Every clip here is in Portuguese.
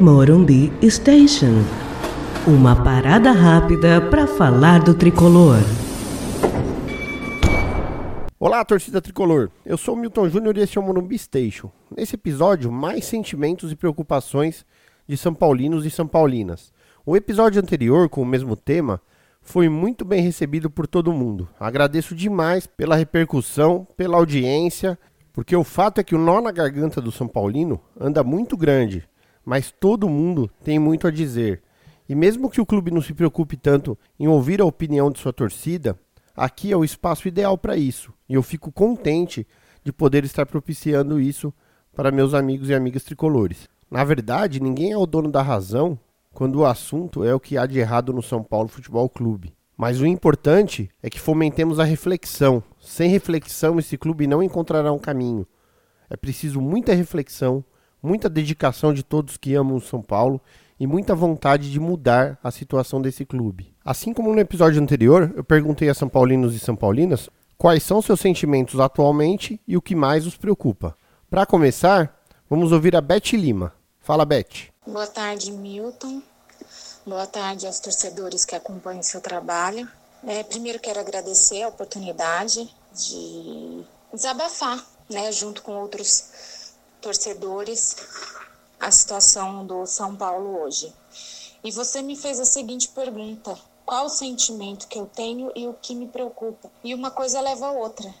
Morumbi Station. Uma parada rápida para falar do tricolor. Olá, torcida tricolor. Eu sou Milton Júnior e esse é o Morumbi Station. Nesse episódio, mais sentimentos e preocupações de São Paulinos e São Paulinas. O episódio anterior, com o mesmo tema, foi muito bem recebido por todo mundo. Agradeço demais pela repercussão, pela audiência, porque o fato é que o nó na garganta do São Paulino anda muito grande, mas todo mundo tem muito a dizer. E mesmo que o clube não se preocupe tanto em ouvir a opinião de sua torcida, aqui é o espaço ideal para isso. E eu fico contente de poder estar propiciando isso para meus amigos e amigas tricolores. Na verdade, ninguém é o dono da razão quando o assunto é o que há de errado no São Paulo Futebol Clube. Mas o importante é que fomentemos a reflexão. Sem reflexão, esse clube não encontrará um caminho. É preciso muita reflexão, muita dedicação de todos que amam o São Paulo e muita vontade de mudar a situação desse clube. Assim como no episódio anterior, eu perguntei a São Paulinos e São Paulinas quais são seus sentimentos atualmente e o que mais os preocupa. Para começar, vamos ouvir a Beth Lima. Fala, Beth. Boa tarde, Milton. Boa tarde aos torcedores que acompanham seu trabalho. É, primeiro quero agradecer a oportunidade de desabafar, né, junto com outros torcedores, a situação do São Paulo hoje. E você me fez a seguinte pergunta: qual o sentimento que eu tenho e o que me preocupa? E uma coisa leva a outra.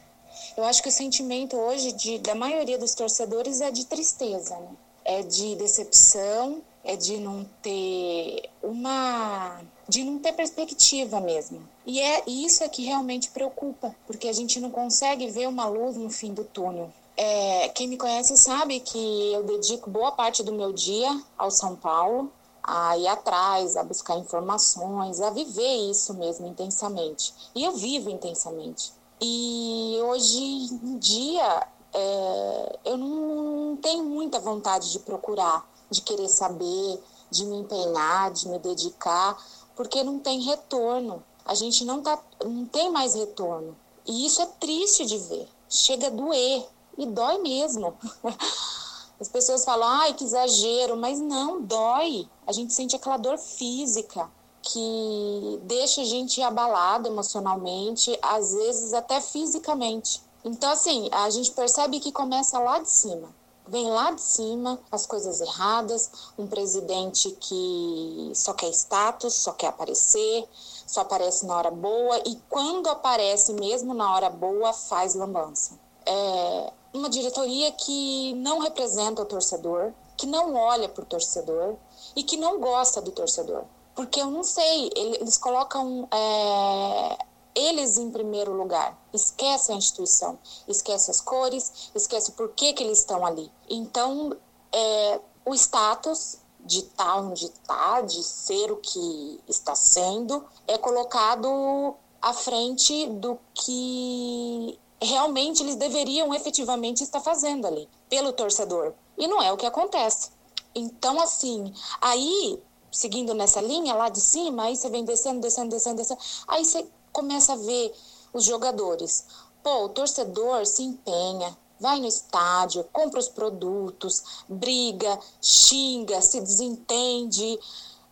Eu acho que o sentimento hoje de, da maioria dos torcedores é de tristeza, né? é de decepção, é de não ter uma de não ter perspectiva mesmo. E é isso é que realmente preocupa, porque a gente não consegue ver uma luz no fim do túnel. É, quem me conhece sabe que eu dedico boa parte do meu dia ao São Paulo, a ir atrás, a buscar informações, a viver isso mesmo intensamente. E eu vivo intensamente. E hoje em dia é, eu não tenho muita vontade de procurar, de querer saber, de me empenhar, de me dedicar, porque não tem retorno. A gente não, tá, não tem mais retorno. E isso é triste de ver. Chega a doer. E dói mesmo. As pessoas falam, ai, que exagero, mas não, dói. A gente sente aquela dor física que deixa a gente abalado emocionalmente, às vezes até fisicamente. Então, assim, a gente percebe que começa lá de cima. Vem lá de cima as coisas erradas, um presidente que só quer status, só quer aparecer, só aparece na hora boa e quando aparece mesmo na hora boa faz lambança. É uma diretoria que não representa o torcedor, que não olha para o torcedor e que não gosta do torcedor. Porque eu não sei, eles colocam é, eles em primeiro lugar. Esquece a instituição, esquece as cores, esquece por que, que eles estão ali. Então, é, o status de estar onde está, de ser o que está sendo, é colocado à frente do que realmente eles deveriam efetivamente estar fazendo ali, pelo torcedor. E não é o que acontece. Então, assim, aí, seguindo nessa linha lá de cima, aí você vem descendo, descendo, descendo, descendo, aí você começa a ver os jogadores. Pô, o torcedor se empenha, vai no estádio, compra os produtos, briga, xinga, se desentende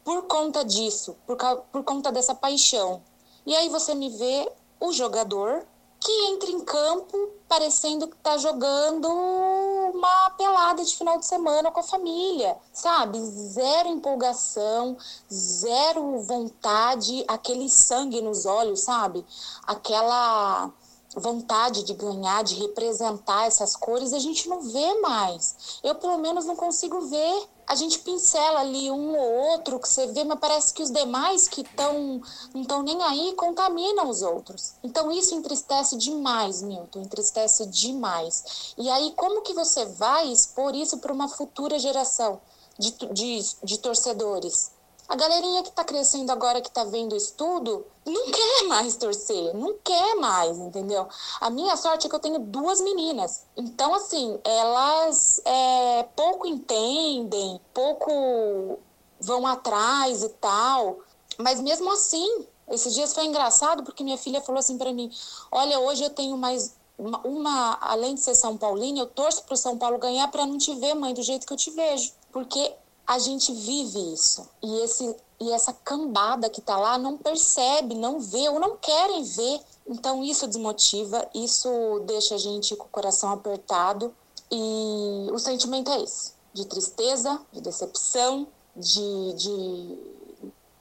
por conta disso, por, por conta dessa paixão. E aí você me vê o jogador que entra em campo parecendo que está jogando uma pelada de final de semana com a família, sabe? Zero empolgação, zero vontade, aquele sangue nos olhos, sabe? Aquela vontade de ganhar, de representar essas cores, a gente não vê mais. Eu, pelo menos, não consigo ver. A gente pincela ali um ou outro que você vê, mas parece que os demais que estão não estão nem aí contaminam os outros. Então isso entristece demais, Milton, entristece demais. E aí como que você vai expor isso para uma futura geração de, de, de torcedores? A galerinha que está crescendo agora, que está vendo isso tudo, não quer mais torcer, não quer mais, entendeu? A minha sorte é que eu tenho duas meninas. Então, assim, elas é, pouco entendem, pouco vão atrás e tal. Mas mesmo assim, esses dias foi engraçado porque minha filha falou assim para mim: Olha, hoje eu tenho mais uma, uma, além de ser São Paulina, eu torço para o São Paulo ganhar para não te ver, mãe, do jeito que eu te vejo. Porque a gente vive isso. E, esse, e essa cambada que está lá não percebe, não vê ou não querem ver. Então isso desmotiva, isso deixa a gente com o coração apertado. E o sentimento é esse: de tristeza, de decepção, de, de,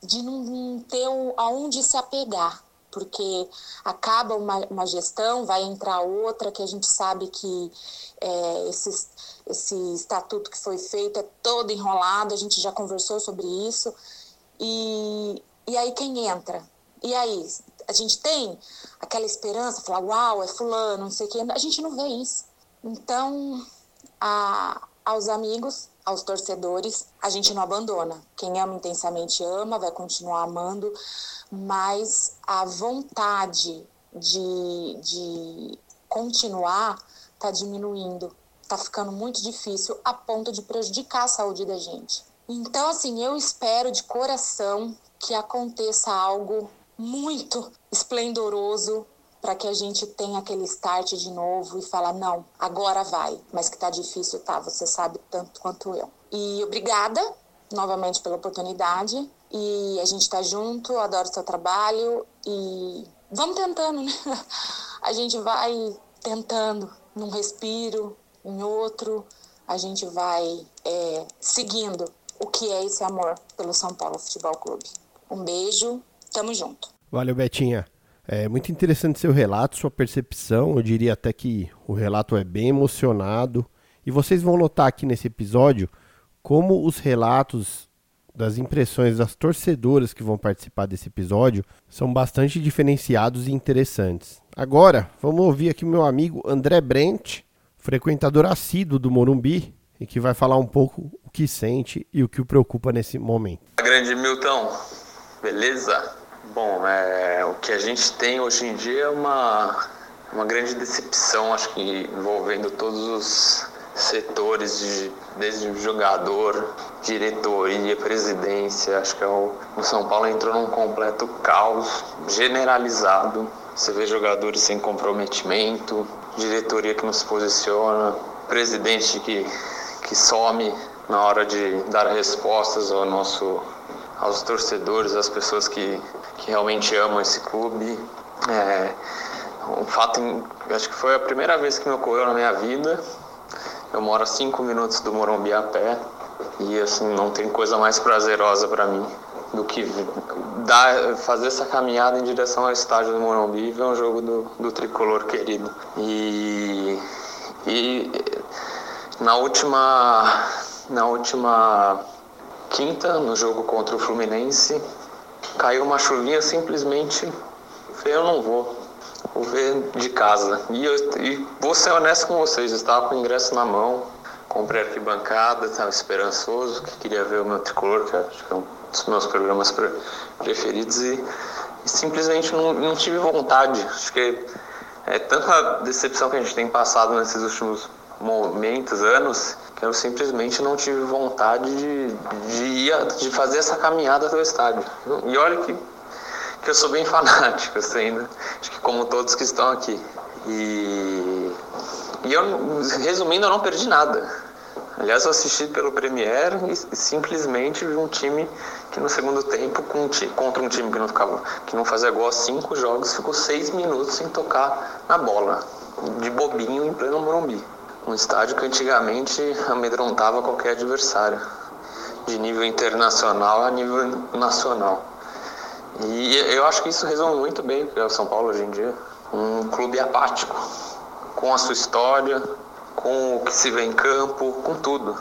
de não ter aonde se apegar porque acaba uma, uma, gestão, vai entrar outra, que a gente sabe que é, esse, esse estatuto que foi feito é todo enrolado, a gente já conversou sobre isso. E, e aí quem entra? E aí, a gente tem aquela esperança, falar, uau, é fulano, não sei o quê. A gente não vê isso. Então, a, aos amigos, aos torcedores, a gente não abandona. Quem ama intensamente ama, vai continuar amando, mas a vontade de, de continuar está diminuindo, está ficando muito difícil a ponto de prejudicar a saúde da gente. Então, assim, eu espero de coração que aconteça algo muito esplendoroso para que a gente tenha aquele start de novo e falar não, agora vai, mas que tá difícil, tá? Você sabe tanto quanto eu. E obrigada novamente pela oportunidade e a gente tá junto, adoro seu trabalho e vamos tentando, né? A gente vai tentando num respiro, em outro, a gente vai é, seguindo o que é esse amor pelo São Paulo Futebol Clube. Um beijo, tamo junto. Valeu, Betinha. É muito interessante seu relato, sua percepção. Eu diria até que o relato é bem emocionado. E vocês vão notar aqui nesse episódio como os relatos das impressões das torcedoras que vão participar desse episódio são bastante diferenciados e interessantes. Agora, vamos ouvir aqui meu amigo André Brent, frequentador assíduo do Morumbi, e que vai falar um pouco o que sente e o que o preocupa nesse momento. Grande Milton, beleza? Bom, é, o que a gente tem hoje em dia é uma, uma grande decepção, acho que envolvendo todos os setores, de, desde jogador, diretoria, presidência. Acho que é o, o São Paulo entrou num completo caos generalizado. Você vê jogadores sem comprometimento, diretoria que não se posiciona, presidente que, que some na hora de dar respostas ao nosso aos torcedores, às pessoas que, que realmente amam esse clube. É, um fato, acho que foi a primeira vez que me ocorreu na minha vida. Eu moro a cinco minutos do Morumbi a pé e assim não tem coisa mais prazerosa para mim do que dar, fazer essa caminhada em direção ao estádio do Morumbi e ver um jogo do, do tricolor querido. E, e na última na última quinta, no jogo contra o Fluminense, caiu uma chuvinha simplesmente. Eu não vou, vou ver de casa. E, eu, e vou ser honesto com vocês, eu estava com o ingresso na mão, comprei arquibancada, estava esperançoso, que queria ver o meu tricolor, que acho que é um dos meus programas preferidos, e, e simplesmente não, não tive vontade. Acho que é tanta decepção que a gente tem passado nesses últimos momentos, anos, eu simplesmente não tive vontade de, de, ir, de fazer essa caminhada até o estádio. E olha que, que eu sou bem fanático, assim, né? acho que como todos que estão aqui. E, e eu, resumindo, eu não perdi nada. Aliás, eu assisti pelo Premier e simplesmente vi um time que no segundo tempo, contra um time que não, ficava, que não fazia gol a cinco jogos, ficou seis minutos sem tocar na bola, de bobinho em pleno Morumbi. Um estádio que antigamente amedrontava qualquer adversário, de nível internacional a nível nacional. E eu acho que isso resume muito bem o que é o São Paulo hoje em dia. Um clube apático, com a sua história, com o que se vê em campo, com tudo.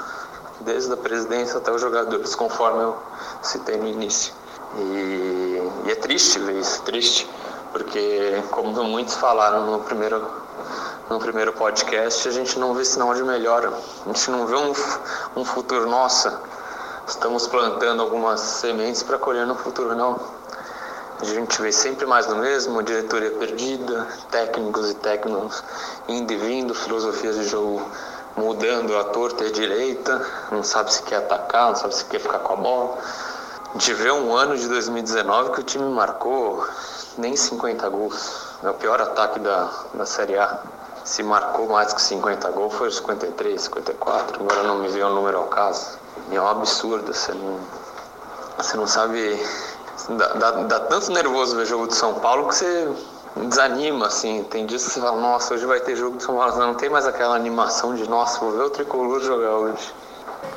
Desde a presidência até os jogadores, conforme eu citei no início. E, e é triste ver isso, triste, porque como muitos falaram no primeiro no primeiro podcast, a gente não vê sinal de melhora. A gente não vê um, um futuro, nossa, estamos plantando algumas sementes para colher no futuro, não. A gente vê sempre mais do mesmo, diretoria perdida, técnicos e técnicos indo e vindo, filosofias de jogo mudando a torta e a direita, não sabe se quer atacar, não sabe se quer ficar com a bola. A gente vê um ano de 2019 que o time marcou nem 50 gols. É o pior ataque da, da Série A se marcou mais que 50 gols foi 53, 54, agora não me veio o número ao caso. E é um absurdo, você não, você não sabe. Dá, dá, dá tanto nervoso ver jogo de São Paulo que você desanima, assim. Tem dias que você fala, nossa, hoje vai ter jogo de São Paulo. Não tem mais aquela animação de, nossa, vou ver o tricolor jogar hoje.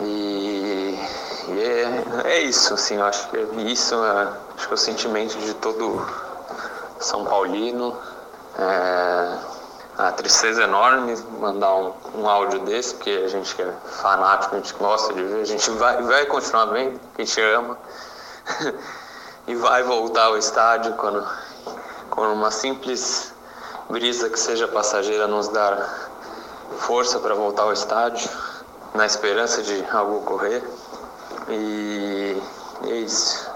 E, e é, é, isso, assim, eu acho que é isso, é, acho que é o sentimento de todo São Paulino. É, a tristeza enorme mandar um, um áudio desse, porque a gente é fanático, a gente gosta de ver, a gente vai, vai continuar vendo, a gente ama. e vai voltar ao estádio quando, quando uma simples brisa que seja passageira nos dar força para voltar ao estádio, na esperança de algo ocorrer. E é isso.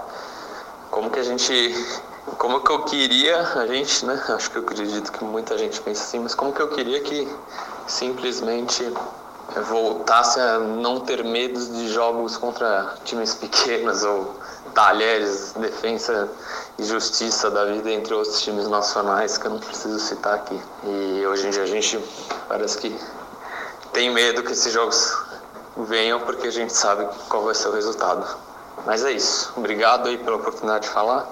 Como que a gente como que eu queria, a gente, né? Acho que eu acredito que muita gente pensa assim, mas como que eu queria que simplesmente voltasse a não ter medo de jogos contra times pequenos ou talheres, defesa e justiça da vida entre outros times nacionais que eu não preciso citar aqui. E hoje em dia a gente parece que tem medo que esses jogos venham porque a gente sabe qual vai ser o resultado. Mas é isso. Obrigado aí pela oportunidade de falar.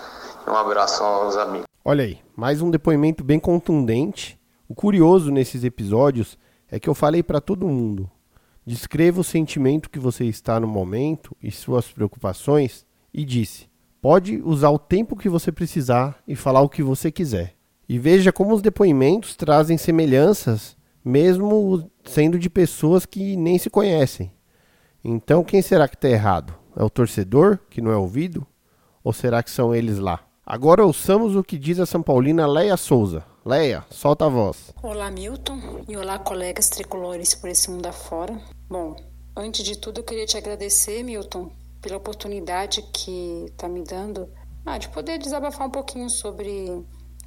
Um abraço aos amigos. Olha aí, mais um depoimento bem contundente. O curioso nesses episódios é que eu falei para todo mundo: descreva o sentimento que você está no momento e suas preocupações e disse: pode usar o tempo que você precisar e falar o que você quiser. E veja como os depoimentos trazem semelhanças, mesmo sendo de pessoas que nem se conhecem. Então, quem será que está errado? É o torcedor que não é ouvido? Ou será que são eles lá? Agora ouçamos o que diz a São Paulina Leia Souza. Leia, solta a voz. Olá, Milton, e olá, colegas tricolores por esse mundo afora. Bom, antes de tudo, eu queria te agradecer, Milton, pela oportunidade que está me dando ah, de poder desabafar um pouquinho sobre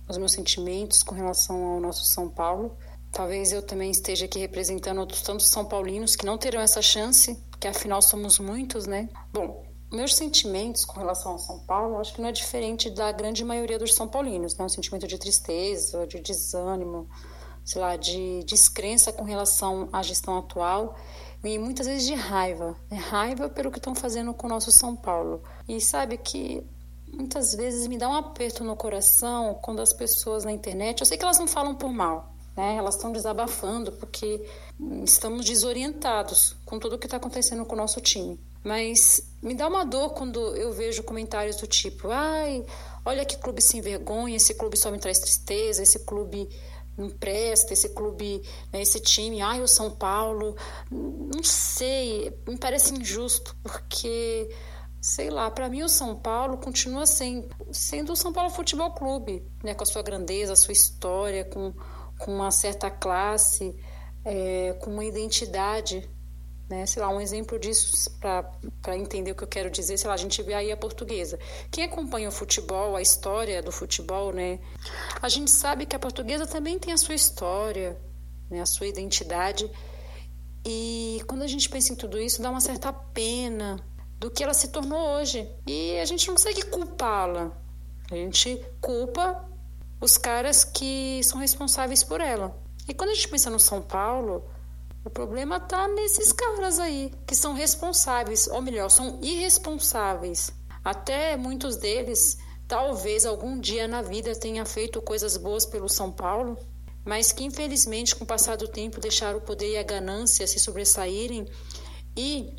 os meus sentimentos com relação ao nosso São Paulo. Talvez eu também esteja aqui representando outros tantos São Paulinos que não terão essa chance, que afinal somos muitos, né? Bom, meus sentimentos com relação ao São Paulo, acho que não é diferente da grande maioria dos São Paulinos, né? Um sentimento de tristeza, de desânimo, sei lá, de descrença com relação à gestão atual e muitas vezes de raiva, né? raiva pelo que estão fazendo com o nosso São Paulo. E sabe que muitas vezes me dá um aperto no coração quando as pessoas na internet, eu sei que elas não falam por mal, né? Elas estão desabafando porque estamos desorientados com tudo o que está acontecendo com o nosso time. Mas me dá uma dor quando eu vejo comentários do tipo: ai, olha que clube sem vergonha, esse clube só me traz tristeza, esse clube não presta, esse clube, né, esse time, ai, o São Paulo. Não sei, me parece injusto, porque sei lá, para mim o São Paulo continua sendo, sendo o São Paulo Futebol Clube, né, com a sua grandeza, a sua história, com, com uma certa classe, é, com uma identidade né? Sei lá, um exemplo disso para entender o que eu quero dizer, sei lá, a gente vê aí a portuguesa. Quem acompanha o futebol, a história do futebol, né? A gente sabe que a portuguesa também tem a sua história, né? a sua identidade. E quando a gente pensa em tudo isso, dá uma certa pena do que ela se tornou hoje. E a gente não consegue culpá-la. A gente culpa os caras que são responsáveis por ela. E quando a gente pensa no São Paulo, o problema está nesses caras aí, que são responsáveis, ou melhor, são irresponsáveis. Até muitos deles, talvez algum dia na vida tenha feito coisas boas pelo São Paulo, mas que infelizmente, com o passar do tempo, deixaram o poder e a ganância se sobressaírem e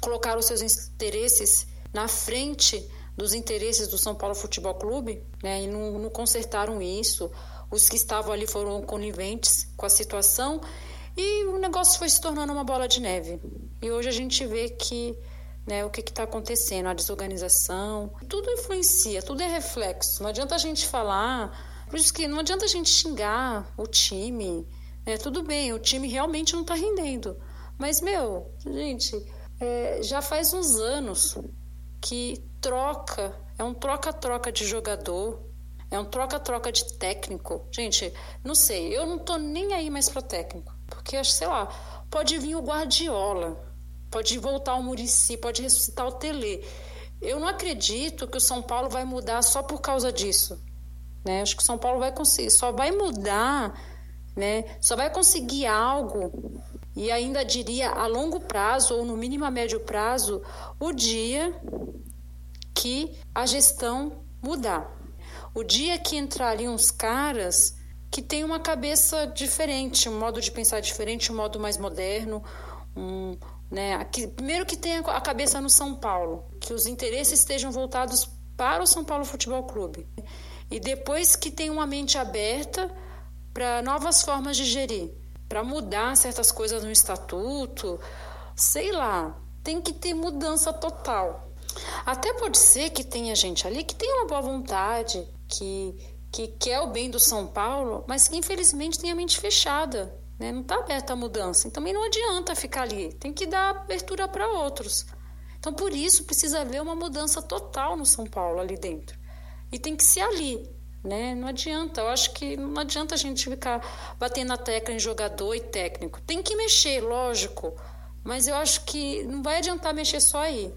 colocaram seus interesses na frente dos interesses do São Paulo Futebol Clube, né, e não, não consertaram isso. Os que estavam ali foram coniventes com a situação e o negócio foi se tornando uma bola de neve. E hoje a gente vê que né, o que está acontecendo, a desorganização, tudo influencia, tudo é reflexo. Não adianta a gente falar, por isso que não adianta a gente xingar o time. Né, tudo bem, o time realmente não está rendendo. Mas, meu, gente, é, já faz uns anos que troca, é um troca-troca de jogador, é um troca-troca de técnico. Gente, não sei, eu não tô nem aí mais para técnico. Porque, sei lá, pode vir o Guardiola, pode voltar o Murici, pode ressuscitar o Tele. Eu não acredito que o São Paulo vai mudar só por causa disso. Né? Acho que o São Paulo vai conseguir, só vai mudar né? Só vai conseguir algo e ainda diria a longo prazo ou no mínimo a médio prazo o dia que a gestão mudar. O dia que entrar ali uns caras que têm uma cabeça diferente, um modo de pensar diferente, um modo mais moderno, um, né? Que, primeiro que tenha a cabeça no São Paulo, que os interesses estejam voltados para o São Paulo Futebol Clube. E depois que tenha uma mente aberta para novas formas de gerir, para mudar certas coisas no estatuto, sei lá, tem que ter mudança total. Até pode ser que tenha gente ali que tenha uma boa vontade, que, que quer o bem do São Paulo, mas que infelizmente tem a mente fechada, né? não está aberta à mudança. E também não adianta ficar ali, tem que dar abertura para outros. Então, por isso, precisa haver uma mudança total no São Paulo ali dentro. E tem que ser ali, né? Não adianta. Eu acho que não adianta a gente ficar batendo na tecla em jogador e técnico. Tem que mexer, lógico. Mas eu acho que não vai adiantar mexer só aí.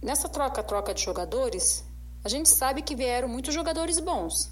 Nessa troca-troca de jogadores, a gente sabe que vieram muitos jogadores bons,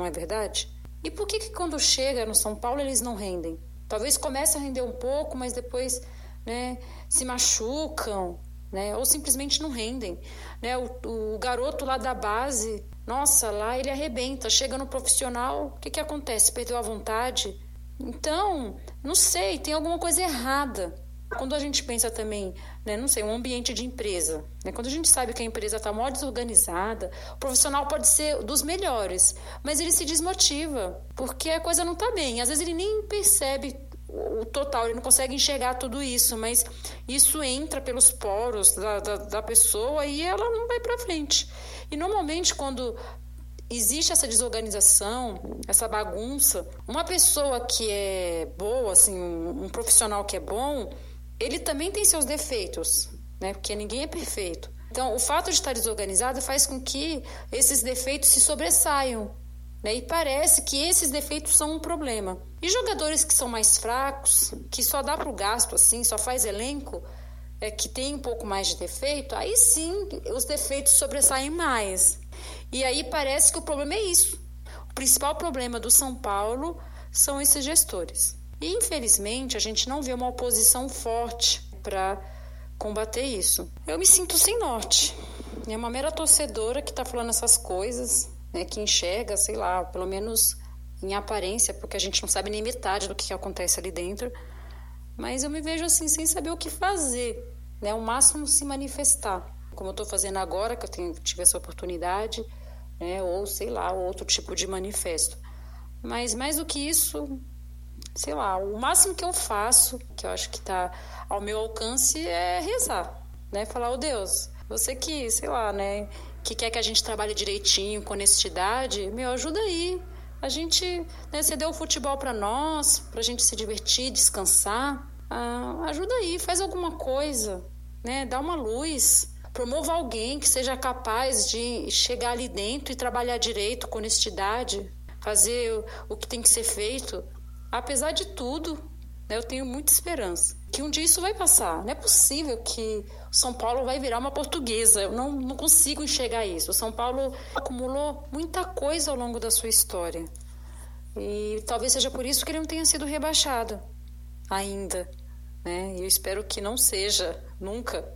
não é verdade? E por que, que quando chega no São Paulo eles não rendem? Talvez comece a render um pouco, mas depois né, se machucam, né, ou simplesmente não rendem. Né? O, o garoto lá da base, nossa, lá ele arrebenta, chega no profissional, o que, que acontece? Perdeu a vontade? Então, não sei, tem alguma coisa errada. Quando a gente pensa também, né, não sei, um ambiente de empresa, né, quando a gente sabe que a empresa está mal desorganizada, o profissional pode ser dos melhores, mas ele se desmotiva, porque a coisa não está bem. Às vezes ele nem percebe o total, ele não consegue enxergar tudo isso, mas isso entra pelos poros da, da, da pessoa e ela não vai para frente. E normalmente, quando existe essa desorganização, essa bagunça, uma pessoa que é boa, assim, um, um profissional que é bom, ele também tem seus defeitos, né? Porque ninguém é perfeito. Então, o fato de estar desorganizado faz com que esses defeitos se sobressaiam. Né? E parece que esses defeitos são um problema. E jogadores que são mais fracos, que só dá para o gasto assim, só faz elenco, é, que tem um pouco mais de defeito, aí sim os defeitos sobressaem mais. E aí parece que o problema é isso. O principal problema do São Paulo são esses gestores. E infelizmente a gente não vê uma oposição forte para combater isso. Eu me sinto sem norte. É uma mera torcedora que está falando essas coisas, né, que enxerga, sei lá, pelo menos em aparência, porque a gente não sabe nem metade do que acontece ali dentro. Mas eu me vejo assim, sem saber o que fazer, né? O máximo se manifestar, como eu estou fazendo agora, que eu tenho, tive essa oportunidade, né? Ou sei lá, outro tipo de manifesto. Mas mais do que isso, sei lá, o máximo que eu faço, que eu acho que está ao meu alcance, é rezar, né? Falar, ô oh, Deus, você que, sei lá, né, que quer que a gente trabalhe direitinho, com honestidade, meu, ajuda aí. A gente, né, você deu o futebol para nós, para a gente se divertir, descansar. Ah, ajuda aí, faz alguma coisa, né? Dá uma luz. Promova alguém que seja capaz de chegar ali dentro e trabalhar direito, com honestidade, fazer o que tem que ser feito. Apesar de tudo, né, eu tenho muita esperança que um dia isso vai passar. Não é possível que São Paulo vai virar uma portuguesa. Eu não, não consigo enxergar isso. O São Paulo acumulou muita coisa ao longo da sua história. E talvez seja por isso que ele não tenha sido rebaixado ainda. Né? E eu espero que não seja, nunca.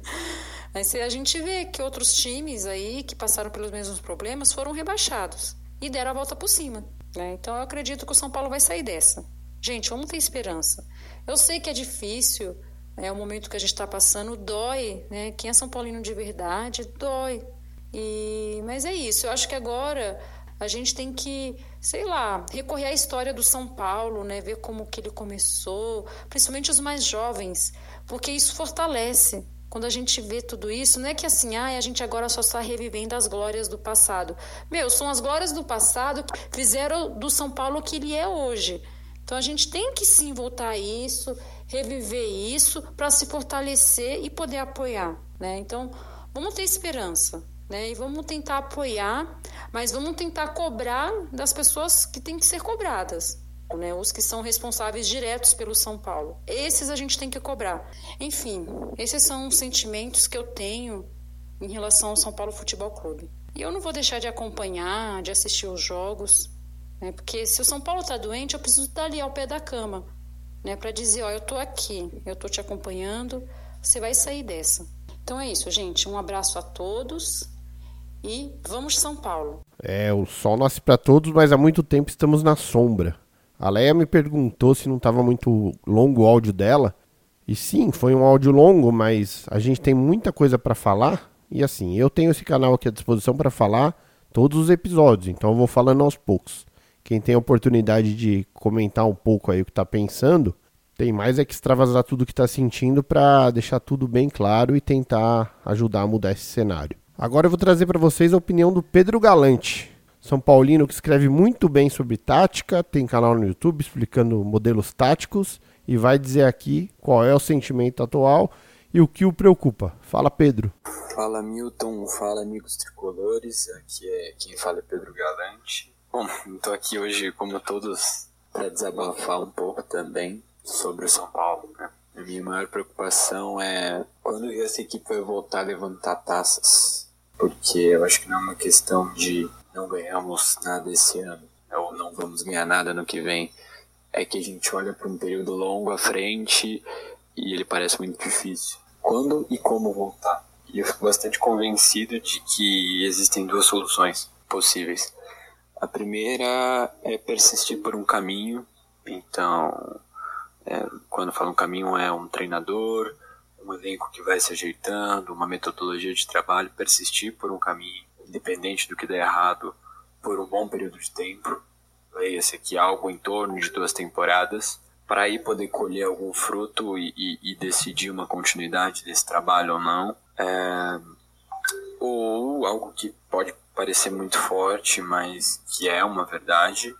Mas a gente vê que outros times aí que passaram pelos mesmos problemas foram rebaixados e deram a volta por cima. Né? Então eu acredito que o São Paulo vai sair dessa. Gente, vamos ter esperança. Eu sei que é difícil, é o momento que a gente está passando, dói, né? Quem é São Paulino de verdade, dói. E, mas é isso, eu acho que agora a gente tem que, sei lá, recorrer à história do São Paulo, né? Ver como que ele começou, principalmente os mais jovens, porque isso fortalece. Quando a gente vê tudo isso, não é que assim, ah, a gente agora só está revivendo as glórias do passado. Meu, são as glórias do passado que fizeram do São Paulo o que ele é hoje. Então a gente tem que sim voltar a isso, reviver isso para se fortalecer e poder apoiar, né? Então vamos ter esperança, né? E vamos tentar apoiar, mas vamos tentar cobrar das pessoas que têm que ser cobradas. Né, os que são responsáveis diretos pelo São Paulo. Esses a gente tem que cobrar. Enfim, esses são os sentimentos que eu tenho em relação ao São Paulo Futebol Clube. E eu não vou deixar de acompanhar, de assistir os jogos, Né? Porque se o São Paulo está doente, eu preciso estar ali ao pé da cama, né? Para dizer, ó, eu estou aqui, eu estou te acompanhando, você vai sair dessa. Então é isso, gente. Um abraço a todos e vamos São Paulo. É, o sol nasce para todos, mas há muito tempo estamos na sombra. A Leia me perguntou se não estava muito longo o áudio dela. E sim, foi um áudio longo, mas a gente tem muita coisa para falar. E assim, eu tenho esse canal aqui à disposição para falar todos os episódios, então eu vou falando aos poucos. Quem tem a oportunidade de comentar um pouco aí o que está pensando, tem mais é que extravasar tudo o que está sentindo para deixar tudo bem claro e tentar ajudar a mudar esse cenário. Agora eu vou trazer para vocês a opinião do Pedro Galante, São Paulino que escreve muito bem sobre tática, tem canal no YouTube explicando modelos táticos e vai dizer aqui qual é o sentimento atual e o que o preocupa. Fala, Pedro. Fala, Milton. Fala, amigos tricolores. Aqui é quem fala é Pedro Galante. Bom, estou aqui hoje, como todos, para desabafar um pouco também sobre o São Paulo. Né? A minha maior preocupação é quando essa equipe vai voltar a levantar taças porque eu acho que não é uma questão de não ganhamos nada esse ano ou não vamos ganhar nada no que vem. É que a gente olha para um período longo à frente e ele parece muito difícil. Quando e como voltar? E eu fico bastante convencido de que existem duas soluções possíveis. A primeira é persistir por um caminho. Então, é, quando falo um caminho, é um treinador, um elenco que vai se ajeitando, uma metodologia de trabalho, persistir por um caminho, independente do que der errado, por um bom período de tempo, esse aqui algo em torno de duas temporadas, para aí poder colher algum fruto e, e, e, decidir uma continuidade desse trabalho ou não. É, ou algo que pode parecer muito forte, mas que é uma verdade,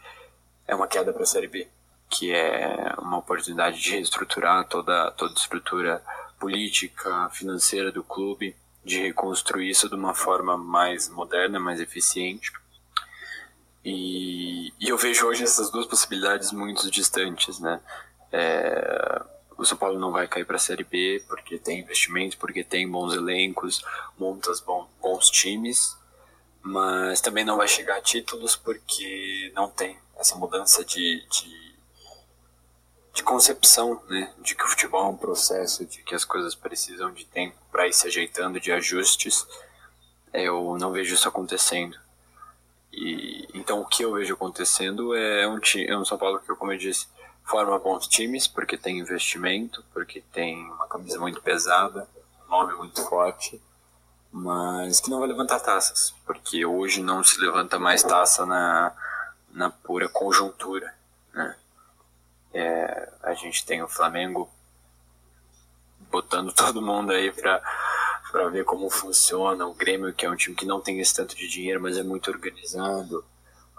é uma queda para a Série B, que é uma oportunidade de reestruturar toda, toda a estrutura política, financeira do clube, de reconstruir isso de uma forma mais moderna, mais eficiente. E, e eu vejo hoje essas duas possibilidades muito distantes, né? É, o São Paulo não vai cair para a Série B porque tem investimento, porque tem bons elencos, montas bons, bons times, mas também não vai chegar a títulos porque não tem essa mudança de, de de concepção, né, de que o futebol é um processo, de que as coisas precisam de tempo para ir se ajeitando, de ajustes, eu não vejo isso acontecendo. E então o que eu vejo acontecendo é um, é um São Paulo que, como eu disse, forma bons times porque tem investimento, porque tem uma camisa muito pesada, um nome muito forte, mas que não vai levantar taças, porque hoje não se levanta mais taça na, na pura conjuntura? É, a gente tem o Flamengo botando todo mundo aí para para ver como funciona. O Grêmio, que é um time que não tem esse tanto de dinheiro, mas é muito organizado.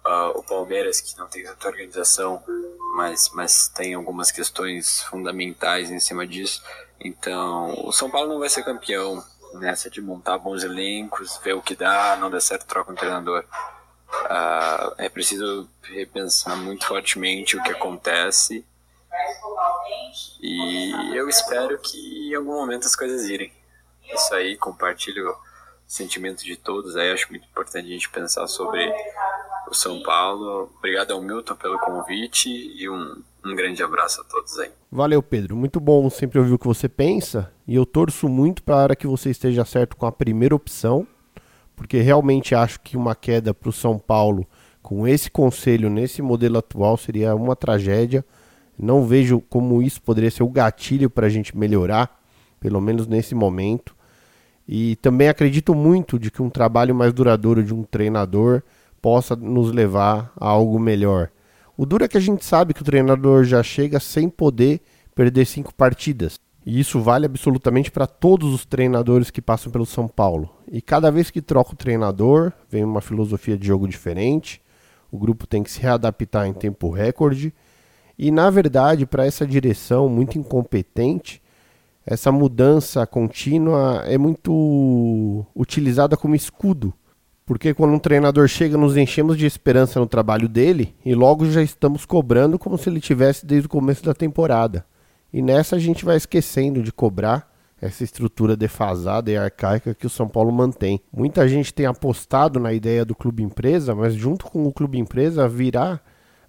Uh, o Palmeiras, que não tem tanta organização, mas, mas tem algumas questões fundamentais em cima disso. Então, o São Paulo não vai ser campeão nessa de montar bons elencos, ver o que dá, não der certo, troca um treinador. Uh, é preciso repensar muito fortemente o que acontece. E eu espero que em algum momento as coisas irem. Isso aí, compartilho o sentimento de todos. Aí acho muito importante a gente pensar sobre o São Paulo. Obrigado ao Milton pelo convite e um, um grande abraço a todos aí. Valeu, Pedro. Muito bom sempre ouvir o que você pensa. E eu torço muito para que você esteja certo com a primeira opção porque realmente acho que uma queda para o São Paulo com esse conselho nesse modelo atual seria uma tragédia. Não vejo como isso poderia ser o gatilho para a gente melhorar, pelo menos nesse momento. E também acredito muito de que um trabalho mais duradouro de um treinador possa nos levar a algo melhor. O duro é que a gente sabe que o treinador já chega sem poder perder cinco partidas. E isso vale absolutamente para todos os treinadores que passam pelo São Paulo. E cada vez que troca o treinador, vem uma filosofia de jogo diferente. O grupo tem que se readaptar em tempo recorde. E na verdade, para essa direção muito incompetente, essa mudança contínua é muito utilizada como escudo. Porque quando um treinador chega, nos enchemos de esperança no trabalho dele e logo já estamos cobrando como se ele tivesse desde o começo da temporada. E nessa a gente vai esquecendo de cobrar, essa estrutura defasada e arcaica que o São Paulo mantém. Muita gente tem apostado na ideia do clube empresa, mas junto com o clube empresa virá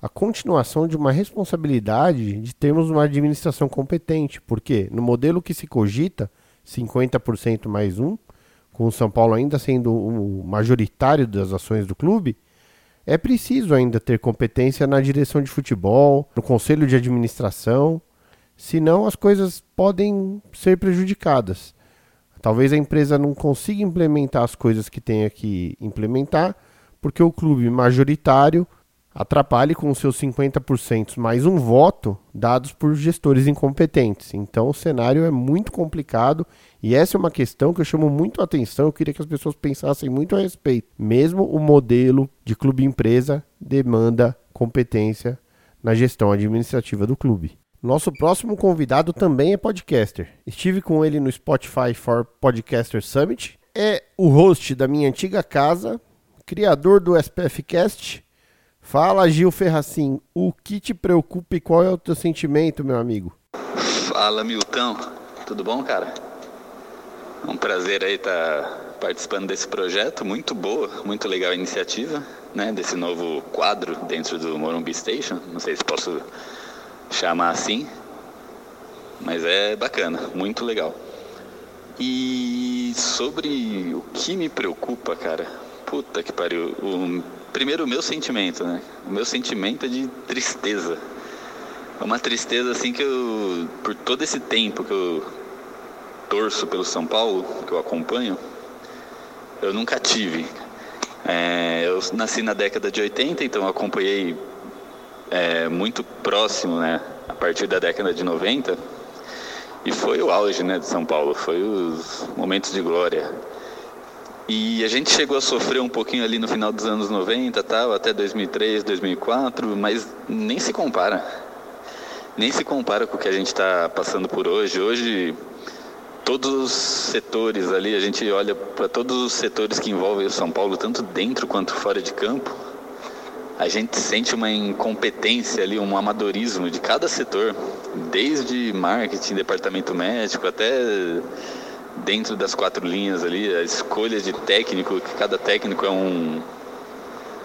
a continuação de uma responsabilidade de termos uma administração competente, porque no modelo que se cogita, 50% mais um, com o São Paulo ainda sendo o majoritário das ações do clube, é preciso ainda ter competência na direção de futebol, no conselho de administração, senão as coisas podem ser prejudicadas. Talvez a empresa não consiga implementar as coisas que tenha que implementar, porque o clube majoritário atrapalhe com seus 50% mais um voto dados por gestores incompetentes. Então o cenário é muito complicado e essa é uma questão que eu chamo muito a atenção. Eu queria que as pessoas pensassem muito a respeito. Mesmo o modelo de clube empresa demanda competência na gestão administrativa do clube. Nosso próximo convidado também é podcaster. Estive com ele no Spotify for Podcaster Summit. É o host da minha antiga casa, criador do SPF Cast Fala, Gil Ferracin, o que te preocupa e qual é o teu sentimento, meu amigo? Fala, Milton. Tudo bom, cara? É um prazer aí estar tá participando desse projeto, muito boa, muito legal a iniciativa, né, desse novo quadro dentro do Morumbi Station, não sei se posso chamar assim, mas é bacana, muito legal. E sobre o que me preocupa, cara, puta que pariu, o primeiro o meu sentimento, né? O meu sentimento é de tristeza. É uma tristeza assim que eu, por todo esse tempo que eu torço pelo São Paulo, que eu acompanho, eu nunca tive. É, eu nasci na década de 80, então acompanhei é, muito próximo, né? A partir da década de 90. E foi o auge, né, de São Paulo. Foi os momentos de glória. E a gente chegou a sofrer um pouquinho ali no final dos anos 90, tal, até 2003, 2004, mas nem se compara. Nem se compara com o que a gente está passando por hoje. Hoje, todos os setores ali, a gente olha para todos os setores que envolvem o São Paulo, tanto dentro quanto fora de campo, a gente sente uma incompetência ali, um amadorismo de cada setor, desde marketing, departamento médico, até dentro das quatro linhas ali, a escolha de técnico, que cada técnico é um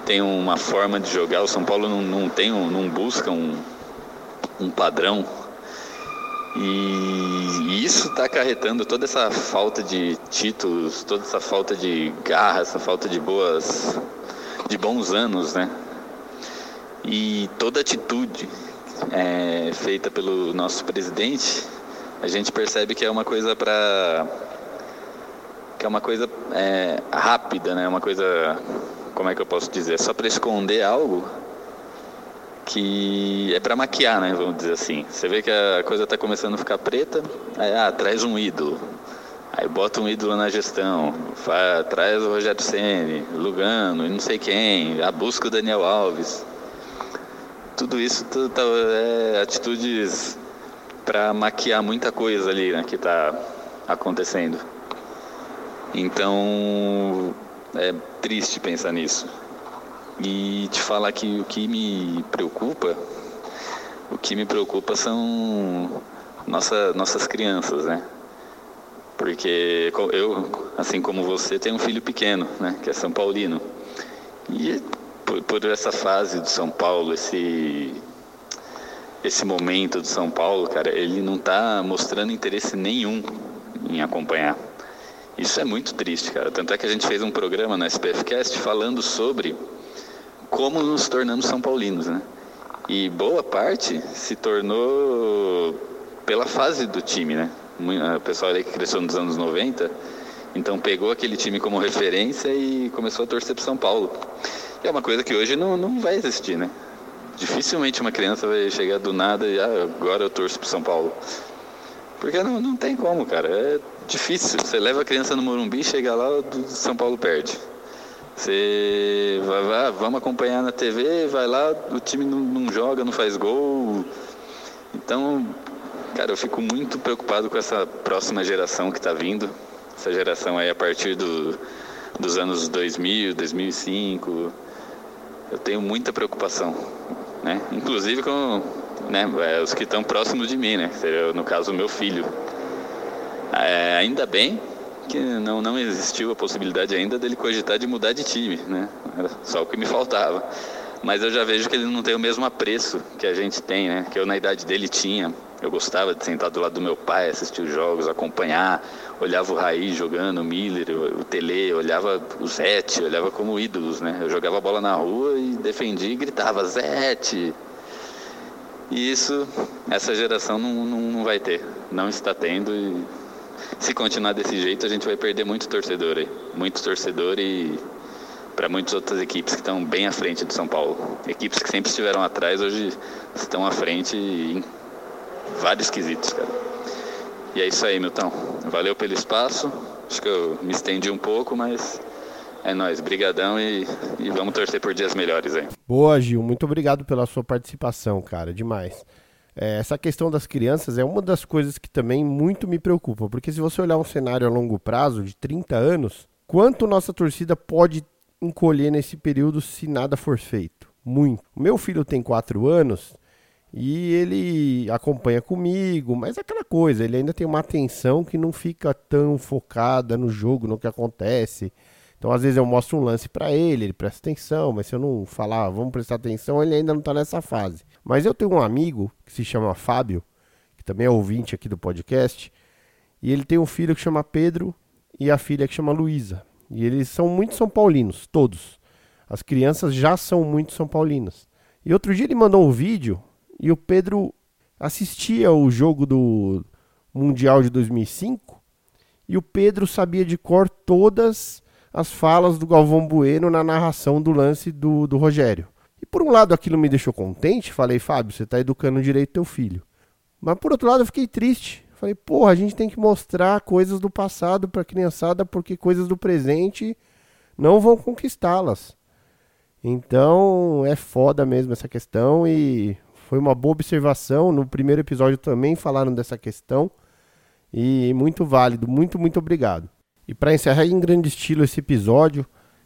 tem uma forma de jogar. O São Paulo não, não tem não busca um, um padrão. E isso está acarretando toda essa falta de títulos, toda essa falta de garra, essa falta de boas, de bons anos, né? E toda atitude é, feita pelo nosso presidente a gente percebe que é uma coisa para que é uma coisa é, rápida, né? Uma coisa, como é que eu posso dizer, só para esconder algo que é para maquiar, né? Vamos dizer assim. Você vê que a coisa está começando a ficar preta, aí ah, traz um ídolo. Aí bota um ídolo na gestão, faz, traz o Rogério Ceni, Lugano, e não sei quem, a busca o Daniel Alves. Tudo isso tudo tá, é atitudes para maquiar muita coisa ali né, que está acontecendo. Então é triste pensar nisso. E te falar que o que me preocupa, o que me preocupa são nossa, nossas crianças, né? Porque eu, assim como você, tenho um filho pequeno, né? Que é São Paulino. E por, por essa fase do São Paulo, esse esse momento do São Paulo, cara, ele não está mostrando interesse nenhum em acompanhar. Isso é muito triste, cara. Tanto é que a gente fez um programa na SPFcast falando sobre como nos tornamos São Paulinos, né? E boa parte se tornou pela fase do time, né? O pessoal ali que cresceu nos anos 90, então pegou aquele time como referência e começou a torcer para São Paulo. É uma coisa que hoje não, não vai existir, né? Dificilmente uma criança vai chegar do nada e ah, agora eu torço pro São Paulo. Porque não, não tem como, cara. É difícil. Você leva a criança no Morumbi, chega lá, o São Paulo perde. Você vai, vai, vamos acompanhar na TV, vai lá, o time não, não joga, não faz gol. Então, cara, eu fico muito preocupado com essa próxima geração que está vindo. Essa geração aí a partir do, dos anos 2000, 2005. Eu tenho muita preocupação né? Inclusive com né, é, os que estão próximos de mim, né? Seria, no caso, o meu filho. É, ainda bem que não, não existiu a possibilidade ainda dele cogitar de mudar de time, né? Era só o que me faltava. Mas eu já vejo que ele não tem o mesmo apreço que a gente tem, né? Que eu na idade dele tinha. Eu gostava de sentar do lado do meu pai, assistir os jogos, acompanhar, olhava o Raí jogando, o Miller, o Tele, olhava o Zete, olhava como ídolos, né? Eu jogava bola na rua e defendia e gritava, Zete! E isso, essa geração não, não, não vai ter, não está tendo e se continuar desse jeito, a gente vai perder muito torcedor aí. Muito torcedor e para muitas outras equipes que estão bem à frente do São Paulo. Equipes que sempre estiveram atrás, hoje estão à frente em vários quesitos, cara. E é isso aí, Milton. Valeu pelo espaço. Acho que eu me estendi um pouco, mas é nóis. Brigadão e, e vamos torcer por dias melhores aí. Boa, Gil. Muito obrigado pela sua participação, cara. Demais. É, essa questão das crianças é uma das coisas que também muito me preocupa, porque se você olhar um cenário a longo prazo, de 30 anos, quanto nossa torcida pode encolher nesse período se nada for feito? Muito. Meu filho tem 4 anos e ele acompanha comigo, mas é aquela coisa, ele ainda tem uma atenção que não fica tão focada no jogo, no que acontece. Então, às vezes eu mostro um lance para ele, ele presta atenção, mas se eu não falar, vamos prestar atenção, ele ainda não tá nessa fase. Mas eu tenho um amigo que se chama Fábio, que também é ouvinte aqui do podcast, e ele tem um filho que chama Pedro e a filha que chama Luísa. E eles são muito São Paulinos, todos. As crianças já são muito São Paulinas. E outro dia ele mandou um vídeo e o Pedro assistia o jogo do Mundial de 2005 e o Pedro sabia de cor todas as falas do Galvão Bueno na narração do lance do, do Rogério. E por um lado aquilo me deixou contente, falei, Fábio, você está educando direito teu filho. Mas por outro lado eu fiquei triste. Falei, porra, a gente tem que mostrar coisas do passado para a criançada, porque coisas do presente não vão conquistá-las. Então é foda mesmo essa questão e foi uma boa observação. No primeiro episódio também falaram dessa questão e muito válido. Muito, muito obrigado. E para encerrar em grande estilo esse episódio,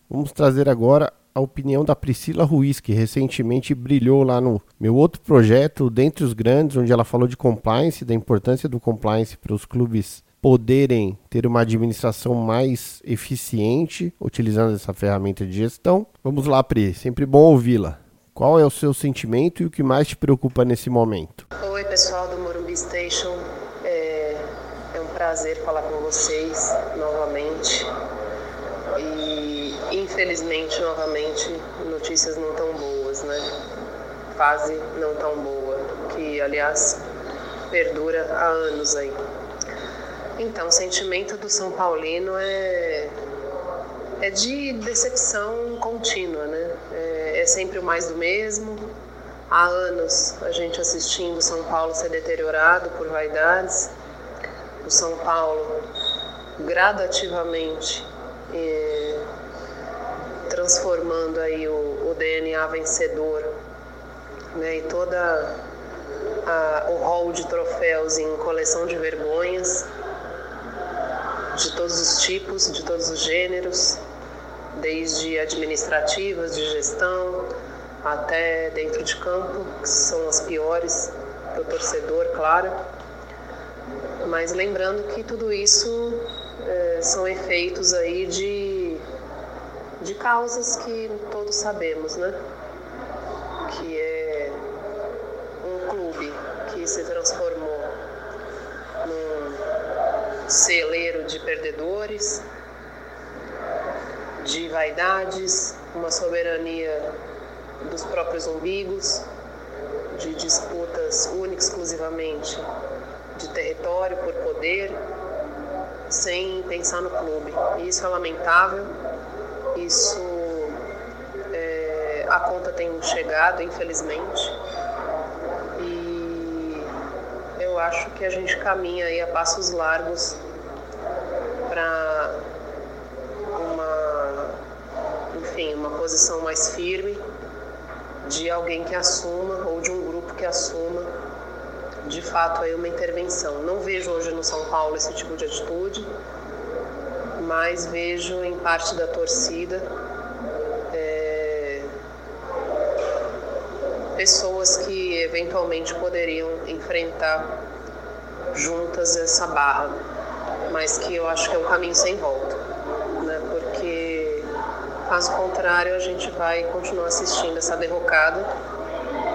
vamos trazer agora a opinião da Priscila Ruiz, que recentemente brilhou lá no meu outro projeto, Dentre os Grandes, onde ela falou de compliance, da importância do compliance para os clubes poderem ter uma administração mais eficiente utilizando essa ferramenta de gestão. Vamos lá, Pri, sempre bom ouvi-la. Qual é o seu sentimento e o que mais te preocupa nesse momento? Oi, pessoal do Morumbi Station. É, é um prazer falar com vocês novamente. E infelizmente, novamente, notícias não tão boas, né? Fase não tão boa, que aliás perdura há anos aí. Então, o sentimento do São Paulino é, é de decepção contínua, né? É, é sempre o mais do mesmo. Há anos a gente assistindo São Paulo ser deteriorado por vaidades. O São Paulo gradativamente é, transformando aí o, o, DNA vencedor né, e toda a, o hall de troféus em coleção de vergonhas de todos os tipos, de todos os gêneros, desde administrativas, de gestão, até dentro de campo, que são as piores para o torcedor, claro. Mas lembrando que tudo isso é, são efeitos aí de, de causas que todos sabemos, né? Que é um clube que se transformou num celeiro de perdedores, de vaidades, uma soberania dos próprios umbigos, de disputas única exclusivamente de território por poder sem pensar no clube. Isso é lamentável, isso é, a conta tem chegado, infelizmente, e eu acho que a gente caminha aí a passos largos para uma, enfim, uma posição mais firme de alguém que assuma ou de um grupo que assuma de fato aí uma intervenção. Não vejo hoje no São Paulo esse tipo de atitude, mas vejo em parte da torcida é, pessoas que eventualmente poderiam enfrentar juntas essa barra. mas que eu acho que é um caminho sem volta, caso contrário a gente vai continuar assistindo essa derrocada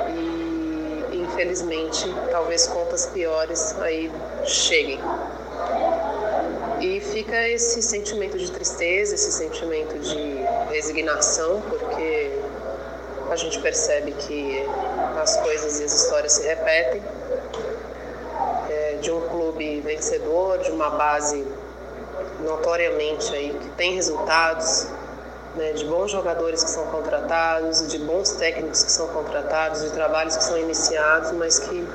e infelizmente talvez contas piores aí cheguem. E fica esse sentimento de tristeza, esse sentimento de resignação, porque a gente percebe que as coisas e as histórias se repetem. É, de um clube vencedor, de uma base notoriamente aí que tem resultados, né, de bons jogadores que são contratados, de bons técnicos que são contratados, de trabalhos que são iniciados, mas que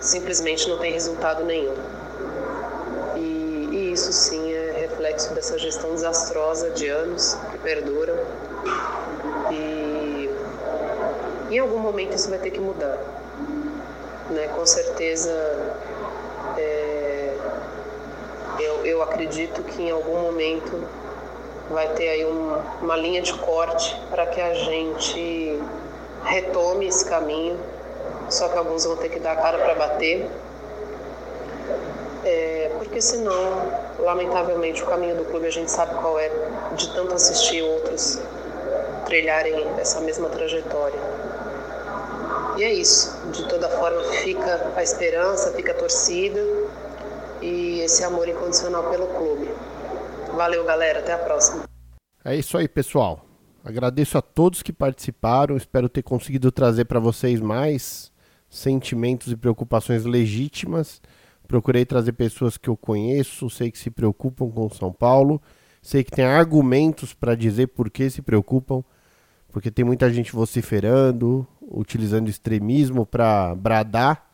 simplesmente não tem resultado nenhum isso sim é reflexo dessa gestão desastrosa de anos que perduram. E em algum momento isso vai ter que mudar. Né? Com certeza, é, eu, eu acredito que em algum momento vai ter aí um, uma linha de corte para que a gente retome esse caminho. Só que alguns vão ter que dar a cara para bater. É, porque senão lamentavelmente, o caminho do clube a gente sabe qual é, de tanto assistir outros trilharem essa mesma trajetória. E é isso. De toda forma, fica a esperança, fica a torcida e esse amor incondicional pelo clube. Valeu, galera. Até a próxima. É isso aí, pessoal. Agradeço a todos que participaram. Espero ter conseguido trazer para vocês mais sentimentos e preocupações legítimas Procurei trazer pessoas que eu conheço, sei que se preocupam com São Paulo, sei que tem argumentos para dizer por que se preocupam, porque tem muita gente vociferando, utilizando extremismo para bradar,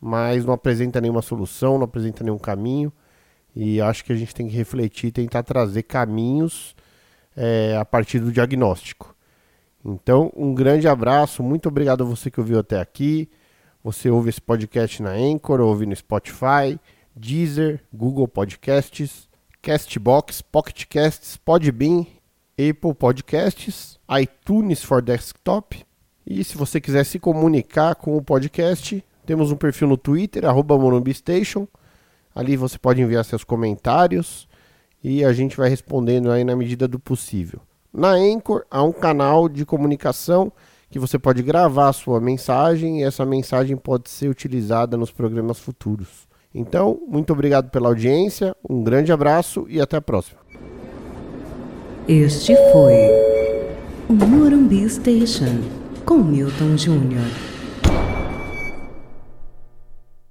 mas não apresenta nenhuma solução, não apresenta nenhum caminho. E acho que a gente tem que refletir, tentar trazer caminhos é, a partir do diagnóstico. Então, um grande abraço, muito obrigado a você que ouviu até aqui. Você ouve esse podcast na Anchor, ouve no Spotify, Deezer, Google Podcasts, Castbox, Pocket Casts, Podbean, Apple Podcasts, iTunes for Desktop. E se você quiser se comunicar com o podcast, temos um perfil no Twitter, arroba Station. Ali você pode enviar seus comentários e a gente vai respondendo aí na medida do possível. Na Anchor há um canal de comunicação que você pode gravar a sua mensagem e essa mensagem pode ser utilizada nos programas futuros. Então, muito obrigado pela audiência, um grande abraço e até a próxima. Este foi o Morumbi Station com Milton Júnior.